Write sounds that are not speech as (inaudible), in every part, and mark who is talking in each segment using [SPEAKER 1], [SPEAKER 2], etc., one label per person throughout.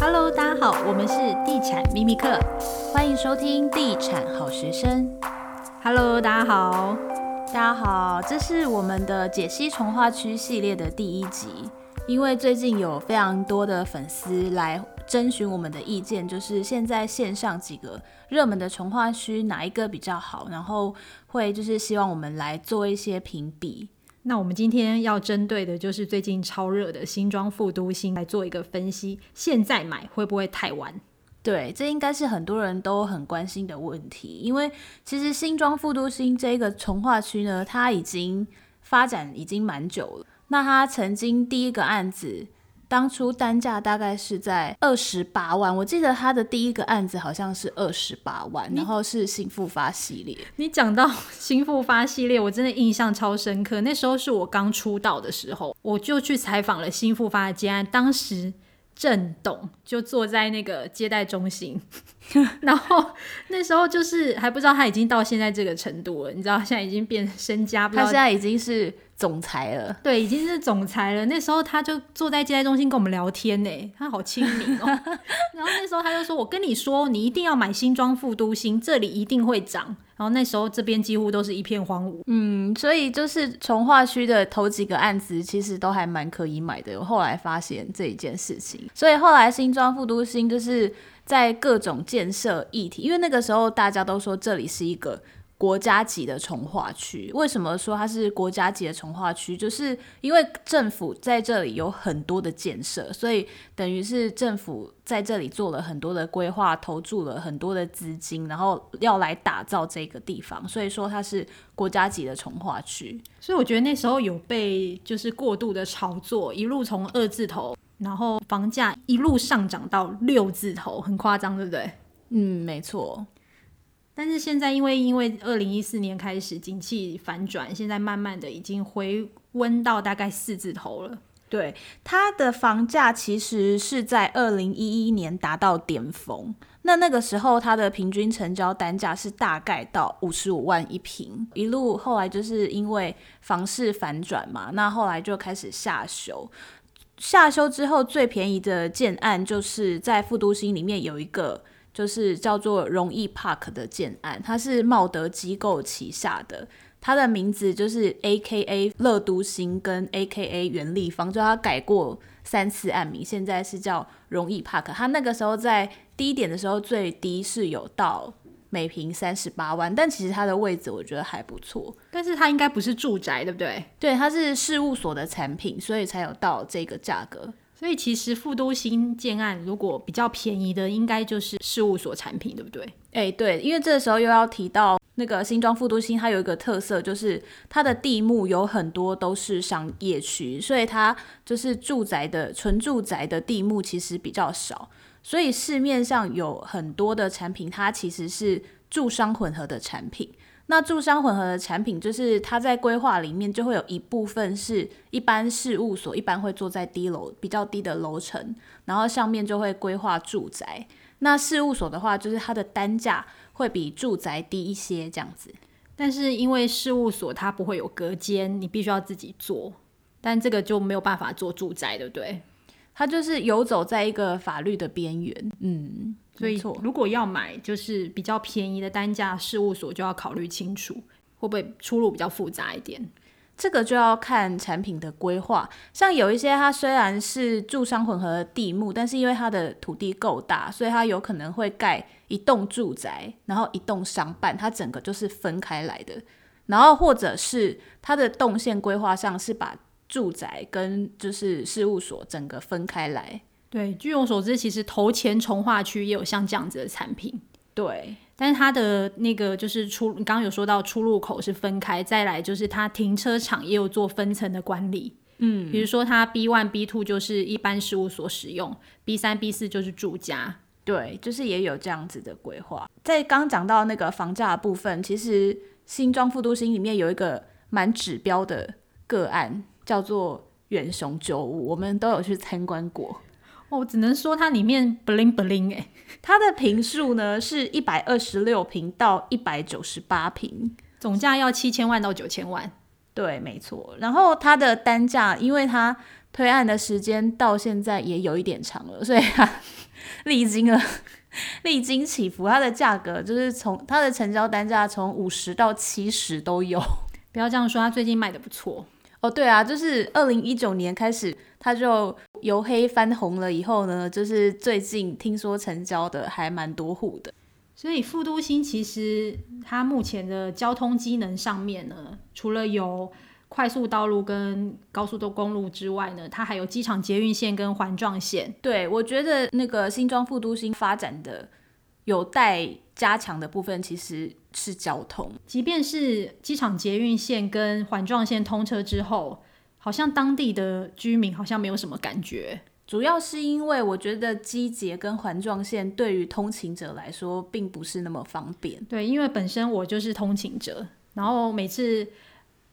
[SPEAKER 1] Hello，大家好，我们是地产秘密课，欢迎收听地产好学生。Hello，大家好，大家好，这是我们的解析重化区系列的第一集。因为最近有非常多的粉丝来征询我们的意见，就是现在线上几个热门的重化区哪一个比较好，然后会就是希望我们来做一些评比。那我们今天要针对的就是最近超热的新装副都心来做一个分析，现在买会不会太晚？对，这应该是很多人都很关心的问题，因为其实新庄副都心这个从化区呢，它已经发展已经蛮久了。那它曾经第一个案子，当初单价大概是在二十八万，我记得他的第一个案子好像是二十八万，然后是新复发系列。你讲到 (laughs) 新复发系列，我真的印象超深刻。那时候是我刚出道的时候，我就去采访了新复发的接案，当时。郑董就坐在那个接待中心，(laughs) 然后那时候就是还不知道他已经到现在这个程度了，你知道现在已经变身家，他现在已经是总裁了，对，已经是总裁了。那时候他就坐在接待中心跟我们聊天呢，他好亲民哦。(laughs) 然后那时候他就说：“我跟你说，你一定要买新庄副都心，这里一定会涨。”然后那时候这边几乎都是一片荒芜，嗯，所以就是从化区的头几个案子其实都还蛮可以买的。我后来发现这一件事情，所以后来新庄副都心就是在各种建设议题，因为那个时候大家都说这里是一个。国家级的从化区，为什么说它是国家级的从化区？就是因为政府在这里有很多的建设，所以等于是政府在这里做了很多的规划，投注了很多的资金，然后要来打造这个地方，所以说它是国家级的从化区。所以我觉得那时候有被就是过度的炒作，一路从二字头，然后房价一路上涨到六字头，很夸张，对不对？嗯，没错。但是现在，因为因为二零一四年开始景气反转，现在慢慢的已经回温到大概四字头了。对，它的房价其实是在二零一一年达到巅峰，那那个时候它的平均成交单价是大概到五十五万一平，一路后来就是因为房市反转嘛，那后来就开始下修，下修之后最便宜的建案就是在副都心里面有一个。就是叫做容易 Park 的建案，它是茂德机构旗下的，它的名字就是 AKA 乐都行跟 AKA 袁立方，就它改过三次案名，现在是叫容易 Park。它那个时候在低点的时候最低是有到每平三十八万，但其实它的位置我觉得还不错，但是它应该不是住宅，对不对？对，它是事务所的产品，所以才有到这个价格。所以其实副都新建案如果比较便宜的，应该就是事务所产品，对不对？哎、对，因为这个时候又要提到那个新庄副都新，它有一个特色，就是它的地目有很多都是商业区，所以它就是住宅的纯住宅的地目其实比较少，所以市面上有很多的产品，它其实是住商混合的产品。那住商混合的产品，就是它在规划里面就会有一部分是一般事务所，一般会坐在低楼比较低的楼层，然后上面就会规划住宅。那事务所的话，就是它的单价会比住宅低一些这样子。但是因为事务所它不会有隔间，你必须要自己做，但这个就没有办法做住宅，对不对？它就是游走在一个法律的边缘，嗯。所以，如果要买就是比较便宜的单价事务所，就要考虑清楚会不会出入比较复杂一点。这个就要看产品的规划。像有一些它虽然是住商混合的地目，但是因为它的土地够大，所以它有可能会盖一栋住宅，然后一栋商办，它整个就是分开来的。然后或者是它的动线规划上是把住宅跟就是事务所整个分开来。对，据我所知，其实头前从化区也有像这样子的产品。对，但是它的那个就是出，你刚刚有说到出入口是分开，再来就是它停车场也有做分层的管理。嗯，比如说它 B one、B two 就是一般事务所使用，B 三、B 四就是住家。对，就是也有这样子的规划。在刚讲到那个房价的部分，其实新庄副都心里面有一个蛮指标的个案，叫做远雄九五，我们都有去参观过。我、哦、只能说它里面 bling bling 哎，它的平数呢是一百二十六平到一百九十八平，总价要七千万到九千万。对，没错。然后它的单价，因为它推案的时间到现在也有一点长了，所以它 (laughs) 历经了历经起伏，它的价格就是从它的成交单价从五十到七十都有。
[SPEAKER 2] 不要这样说，它最近卖的不错。
[SPEAKER 1] 哦，对啊，就是二零一九年开始，它就由黑翻红了以后呢，就是最近听说成交的还蛮多户的。
[SPEAKER 2] 所以副都心其实它目前的交通机能上面呢，除了有快速道路跟高速公路之外呢，它还有机场捷运线跟环状线。
[SPEAKER 1] 对，我觉得那个新庄副都心发展的有待加强的部分，其实是交通。
[SPEAKER 2] 即便是机场捷运线跟环状线通车之后，好像当地的居民好像没有什么感觉。
[SPEAKER 1] 主要是因为我觉得机捷跟环状线对于通勤者来说并不是那么方便。
[SPEAKER 2] 对，因为本身我就是通勤者，然后每次。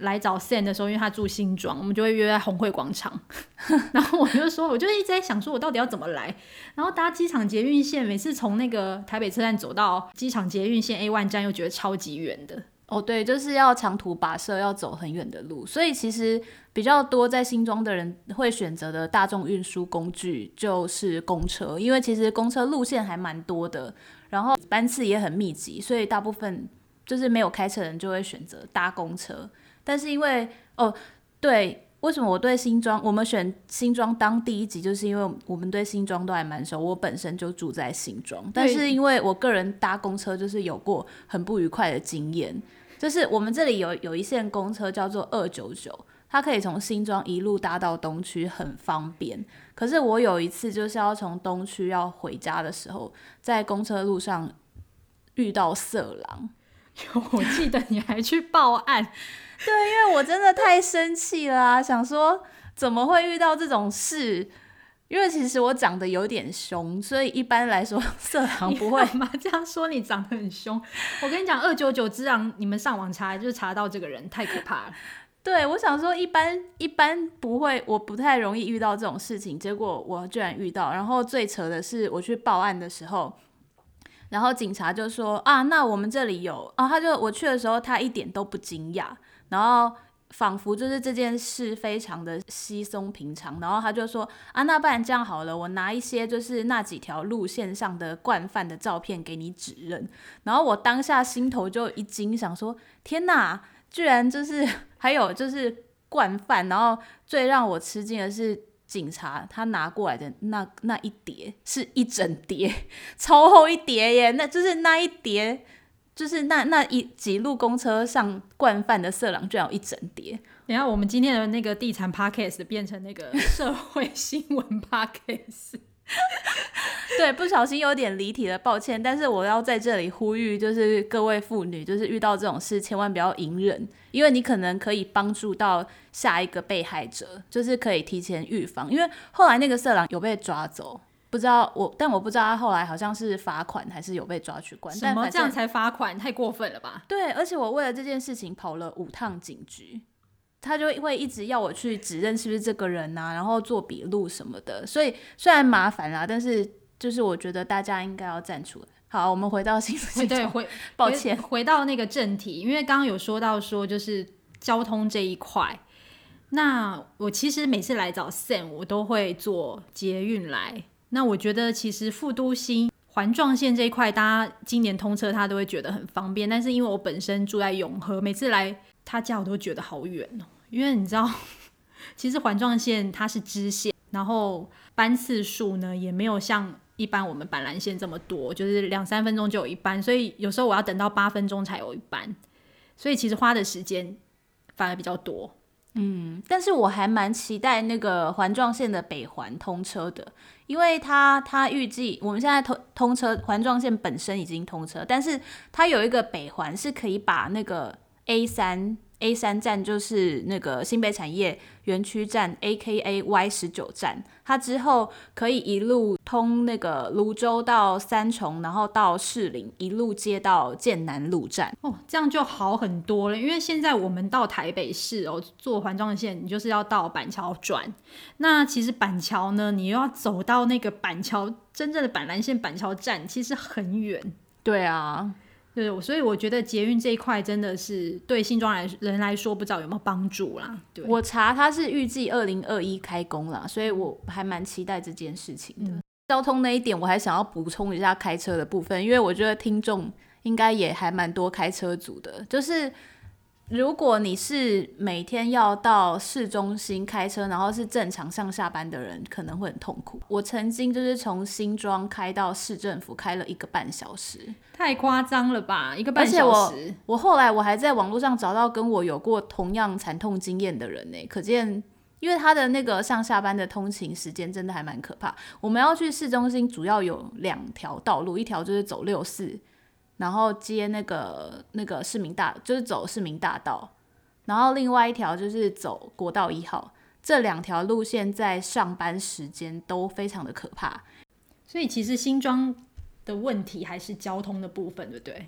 [SPEAKER 2] 来找 Sam 的时候，因为他住新庄，我们就会约在红会广场。(laughs) 然后我就说，我就一直在想，说我到底要怎么来？然后搭机场捷运线，每次从那个台北车站走到机场捷运线 A1 站，又觉得超级远的。
[SPEAKER 1] 哦，对，就是要长途跋涉，要走很远的路。所以其实比较多在新庄的人会选择的大众运输工具就是公车，因为其实公车路线还蛮多的，然后班次也很密集，所以大部分就是没有开车的人就会选择搭公车。但是因为哦，对，为什么我对新庄，我们选新庄当第一集，就是因为我们对新庄都还蛮熟。我本身就住在新庄，但是因为我个人搭公车就是有过很不愉快的经验，就是我们这里有有一线公车叫做二九九，它可以从新庄一路搭到东区，很方便。可是我有一次就是要从东区要回家的时候，在公车路上遇到色狼，(laughs)
[SPEAKER 2] 我记得你还去报案。
[SPEAKER 1] 对，因为我真的太生气了啊，想说怎么会遇到这种事？因为其实我长得有点凶，所以一般来说 (laughs) 色狼不会
[SPEAKER 2] 嘛。这样说你长得很凶，我跟你讲，二九九之狼，你们上网查就是查到这个人，太可怕了。
[SPEAKER 1] 对，我想说一般一般不会，我不太容易遇到这种事情，结果我居然遇到。然后最扯的是，我去报案的时候。然后警察就说啊，那我们这里有啊，他就我去的时候，他一点都不惊讶，然后仿佛就是这件事非常的稀松平常，然后他就说啊，那不然这样好了，我拿一些就是那几条路线上的惯犯的照片给你指认，然后我当下心头就一惊，想说天哪，居然就是还有就是惯犯，然后最让我吃惊的是。警察他拿过来的那那一叠是一整叠，(laughs) 超厚一叠耶！那就是那一叠，就是那那一几路公车上惯犯的色狼，居然有一整叠。
[SPEAKER 2] 等下我们今天的那个地产 podcast 变成那个 (laughs) 社会新闻 podcast。(laughs)
[SPEAKER 1] 对，不小心有点离题了，抱歉。但是我要在这里呼吁，就是各位妇女，就是遇到这种事，千万不要隐忍，因为你可能可以帮助到下一个被害者，就是可以提前预防。因为后来那个色狼有被抓走，不知道我，但我不知道他后来好像是罚款还是有被抓去关。
[SPEAKER 2] 什么这样才罚款？太过分了吧？
[SPEAKER 1] 对，而且我为了这件事情跑了五趟警局。他就会一直要我去指认是不是这个人啊，然后做笔录什么的，所以虽然麻烦啦，但是就是我觉得大家应该要站出来。好，我们回到新闻。
[SPEAKER 2] 对，回，抱歉回，回到那个正题，因为刚刚有说到说就是交通这一块，那我其实每次来找 Sam，我都会坐捷运来。那我觉得其实副都心环状线这一块，大家今年通车，他都会觉得很方便。但是因为我本身住在永和，每次来。他家我都觉得好远哦，因为你知道，(laughs) 其实环状线它是支线，然后班次数呢也没有像一般我们板南线这么多，就是两三分钟就有一班，所以有时候我要等到八分钟才有一班，所以其实花的时间反而比较多。
[SPEAKER 1] 嗯，但是我还蛮期待那个环状线的北环通车的，因为它它预计我们现在通通车环状线本身已经通车，但是它有一个北环是可以把那个。A 三 A 三站就是那个新北产业园区站，AKA Y 十九站。它之后可以一路通那个泸州到三重，然后到士林，一路接到剑南路站。
[SPEAKER 2] 哦，这样就好很多了。因为现在我们到台北市哦，坐环状线，你就是要到板桥转。那其实板桥呢，你又要走到那个板桥真正的板南线板桥站，其实很远。
[SPEAKER 1] 对啊。
[SPEAKER 2] 对，所以我觉得捷运这一块真的是对新庄来人来说，不知道有没有帮助啦。对，
[SPEAKER 1] 我查它是预计二零二一开工啦，所以我还蛮期待这件事情的。嗯、交通那一点，我还想要补充一下开车的部分，因为我觉得听众应该也还蛮多开车族的，就是。如果你是每天要到市中心开车，然后是正常上下班的人，可能会很痛苦。我曾经就是从新庄开到市政府，开了一个半小时，
[SPEAKER 2] 太夸张了吧？一个半小时。
[SPEAKER 1] 而且我，我后来我还在网络上找到跟我有过同样惨痛经验的人呢，可见，因为他的那个上下班的通勤时间真的还蛮可怕。我们要去市中心，主要有两条道路，一条就是走六四。然后接那个那个市民大，就是走市民大道，然后另外一条就是走国道一号，这两条路线在上班时间都非常的可怕。
[SPEAKER 2] 所以其实新庄的问题还是交通的部分，对不对？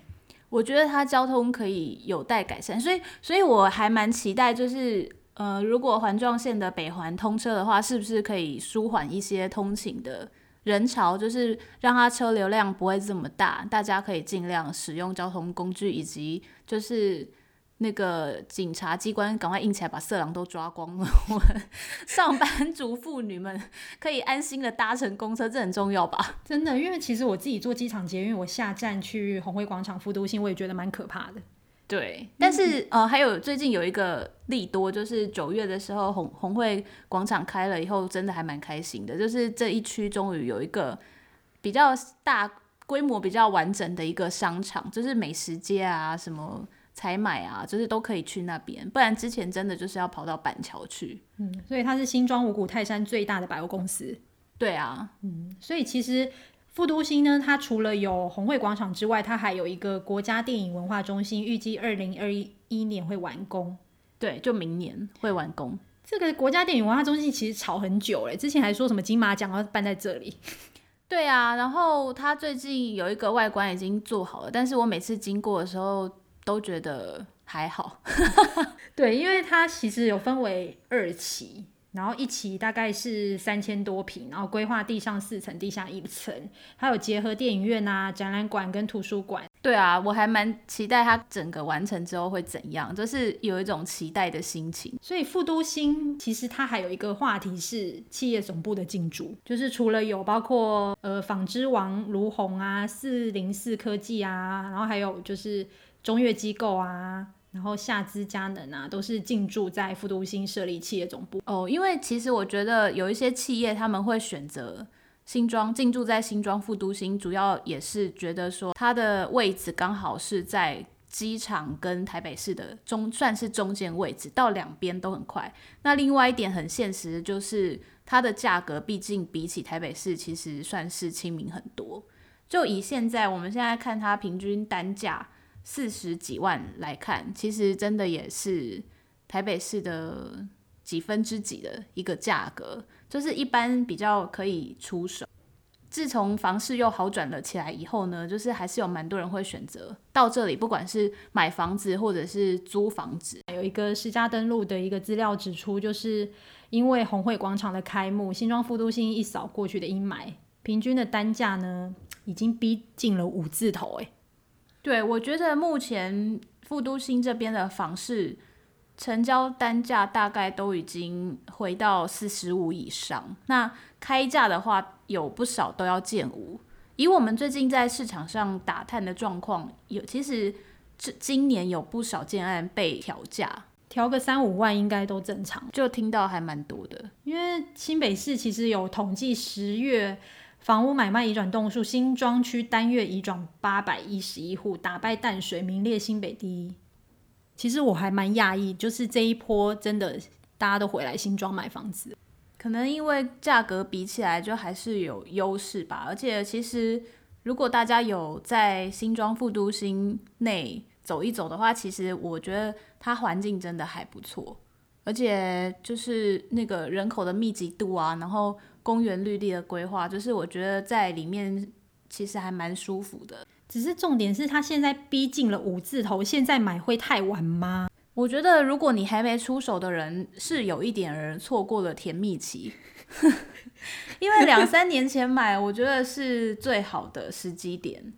[SPEAKER 1] 我觉得它交通可以有待改善，所以所以我还蛮期待，就是呃，如果环状线的北环通车的话，是不是可以舒缓一些通勤的人潮就是让它车流量不会这么大，大家可以尽量使用交通工具，以及就是那个警察机关赶快硬起来把色狼都抓光了，(laughs) 我上班族妇女们可以安心的搭乘公车，这很重要吧？
[SPEAKER 2] 真的，因为其实我自己坐机场捷运，我下站去红会广场、复都心，我也觉得蛮可怕的。
[SPEAKER 1] 对，但是、嗯、呃，还有最近有一个利多，就是九月的时候，红红会广场开了以后，真的还蛮开心的。就是这一区终于有一个比较大规模、比较完整的一个商场，就是美食街啊、什么采买啊，就是都可以去那边。不然之前真的就是要跑到板桥去。
[SPEAKER 2] 嗯，所以它是新庄五股泰山最大的百货公司。
[SPEAKER 1] 对啊，
[SPEAKER 2] 嗯，所以其实。副都心呢，它除了有红会广场之外，它还有一个国家电影文化中心，预计二零二一年会完工。
[SPEAKER 1] 对，就明年会完工。
[SPEAKER 2] 这个国家电影文化中心其实吵很久了，之前还说什么金马奖要办在这里。(laughs)
[SPEAKER 1] 对啊，然后它最近有一个外观已经做好了，但是我每次经过的时候都觉得还好。(laughs)
[SPEAKER 2] 对，因为它其实有分为二期。然后一期大概是三千多平，然后规划地上四层，地下一层，还有结合电影院啊、展览馆跟图书馆。
[SPEAKER 1] 对啊，我还蛮期待它整个完成之后会怎样，就是有一种期待的心情。
[SPEAKER 2] 所以副都心其实它还有一个话题是企业总部的进驻，就是除了有包括呃纺织王卢红啊、四零四科技啊，然后还有就是中越机构啊。然后夏资佳能啊，都是进驻在副都心设立企业总部
[SPEAKER 1] 哦。因为其实我觉得有一些企业他们会选择新庄进驻在新庄副都心，主要也是觉得说它的位置刚好是在机场跟台北市的中，算是中间位置，到两边都很快。那另外一点很现实就是它的价格，毕竟比起台北市其实算是亲民很多。就以现在我们现在看它平均单价。四十几万来看，其实真的也是台北市的几分之几的一个价格，就是一般比较可以出手。自从房市又好转了起来以后呢，就是还是有蛮多人会选择到这里，不管是买房子或者是租房子。
[SPEAKER 2] 有一个实价登录的一个资料指出，就是因为红会广场的开幕，新庄副都心一扫过去的阴霾，平均的单价呢已经逼近了五字头，哎。
[SPEAKER 1] 对，我觉得目前副都心这边的房市成交单价大概都已经回到四十五以上，那开价的话有不少都要建五。以我们最近在市场上打探的状况，有其实这今年有不少建案被调价，
[SPEAKER 2] 调个三五万应该都正常，
[SPEAKER 1] 就听到还蛮多的。
[SPEAKER 2] 因为新北市其实有统计十月。房屋买卖移转栋数，新庄区单月移转八百一十一户，打败淡水，名列新北第一。其实我还蛮讶异，就是这一波真的大家都回来新庄买房子，
[SPEAKER 1] 可能因为价格比起来就还是有优势吧。而且其实如果大家有在新庄副都心内走一走的话，其实我觉得它环境真的还不错，而且就是那个人口的密集度啊，然后。公园绿地的规划，就是我觉得在里面其实还蛮舒服的。
[SPEAKER 2] 只是重点是，他现在逼近了五字头，现在买会太晚吗？
[SPEAKER 1] 我觉得如果你还没出手的人，是有一点人错过了甜蜜期，(laughs) 因为两三年前买，我觉得是最好的时机点。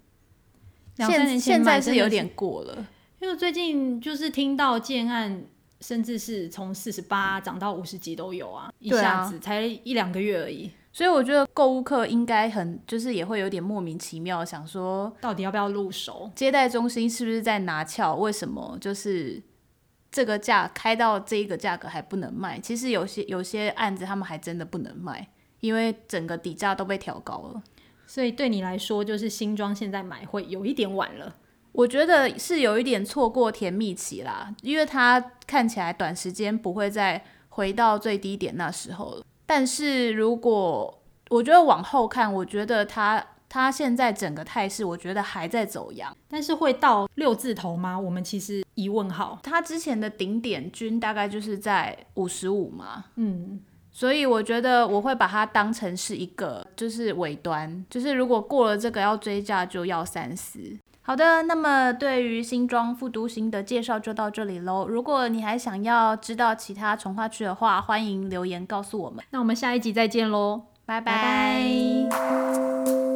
[SPEAKER 2] 两三年前
[SPEAKER 1] 现在是有点过了，
[SPEAKER 2] 因为最近就是听到建案，甚至是从四十八涨到五十几都有啊，一下子才一两个月而已。
[SPEAKER 1] 所以我觉得购物客应该很，就是也会有点莫名其妙，想说
[SPEAKER 2] 到底要不要入手？
[SPEAKER 1] 接待中心是不是在拿翘？为什么就是这个价开到这一个价格还不能卖？其实有些有些案子他们还真的不能卖，因为整个底价都被调高了。
[SPEAKER 2] 所以对你来说，就是新装现在买会有一点晚了。
[SPEAKER 1] 我觉得是有一点错过甜蜜期啦，因为它看起来短时间不会再回到最低点那时候了。但是如果我觉得往后看，我觉得它它现在整个态势，我觉得还在走阳。
[SPEAKER 2] 但是会到六字头吗？我们其实疑问号。
[SPEAKER 1] 它之前的顶点均大概就是在五十五嘛，
[SPEAKER 2] 嗯，
[SPEAKER 1] 所以我觉得我会把它当成是一个就是尾端，就是如果过了这个要追价就要三思。好的，那么对于新庄复都新的介绍就到这里喽。如果你还想要知道其他从化区的话，欢迎留言告诉我们。
[SPEAKER 2] 那我们下一集再见喽，
[SPEAKER 1] 拜拜。拜拜。